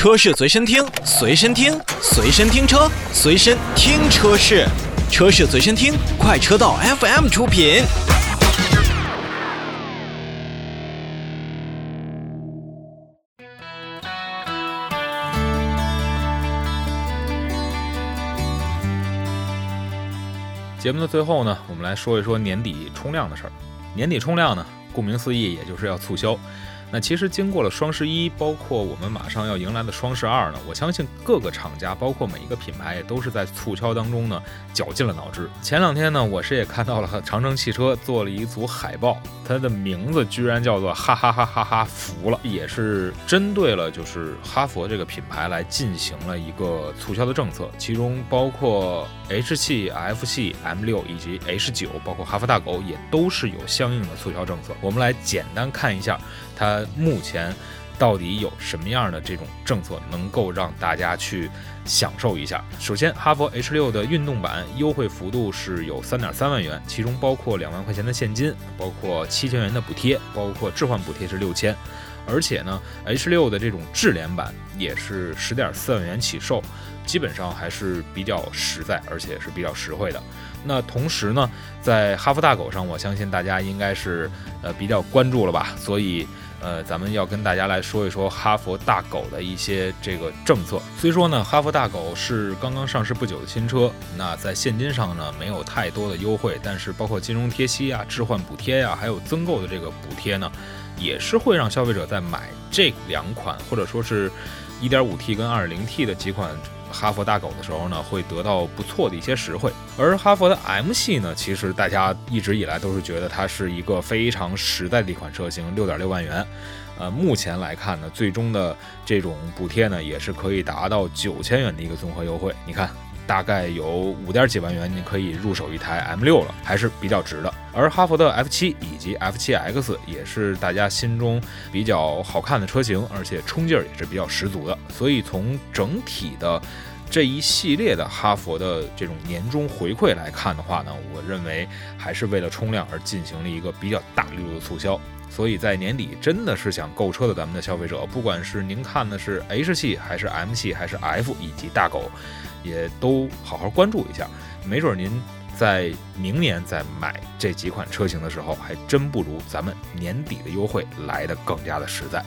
车市随身听，随身听，随身听车，随身听车市，车市随身听，快车道 FM 出品。节目的最后呢，我们来说一说年底冲量的事儿。年底冲量呢，顾名思义，也就是要促销。那其实经过了双十一，包括我们马上要迎来的双十二呢，我相信各个厂家，包括每一个品牌，也都是在促销当中呢绞尽了脑汁。前两天呢，我是也看到了长城汽车做了一组海报，它的名字居然叫做哈哈哈哈哈服了，也是针对了就是哈佛这个品牌来进行了一个促销的政策，其中包括 H 系、F 系、M 六以及 H 九，包括哈佛大狗也都是有相应的促销政策。我们来简单看一下。它目前到底有什么样的这种政策能够让大家去享受一下？首先，哈佛 H 六的运动版优惠幅度是有三点三万元，其中包括两万块钱的现金，包括七千元的补贴，包括置换补贴是六千。而且呢，H 六的这种智联版也是十点四万元起售，基本上还是比较实在，而且是比较实惠的。那同时呢，在哈佛大狗上，我相信大家应该是呃比较关注了吧，所以。呃，咱们要跟大家来说一说哈佛大狗的一些这个政策。虽说呢，哈佛大狗是刚刚上市不久的新车，那在现金上呢没有太多的优惠，但是包括金融贴息啊、置换补贴呀，还有增购的这个补贴呢，也是会让消费者在买这两款或者说是 1.5T 跟 2.0T 的几款。哈佛大狗的时候呢，会得到不错的一些实惠。而哈佛的 M 系呢，其实大家一直以来都是觉得它是一个非常实在的一款车型，六点六万元。呃，目前来看呢，最终的这种补贴呢，也是可以达到九千元的一个综合优惠。你看。大概有五点几万元，你可以入手一台 M6 了，还是比较值的。而哈佛的 F7 以及 F7X 也是大家心中比较好看的车型，而且冲劲儿也是比较十足的。所以从整体的这一系列的哈佛的这种年终回馈来看的话呢，我认为还是为了冲量而进行了一个比较大力度的促销。所以在年底真的是想购车的咱们的消费者，不管是您看的是 H 系还是 M 系还是 F 以及大狗。也都好好关注一下，没准您在明年再买这几款车型的时候，还真不如咱们年底的优惠来的更加的实在。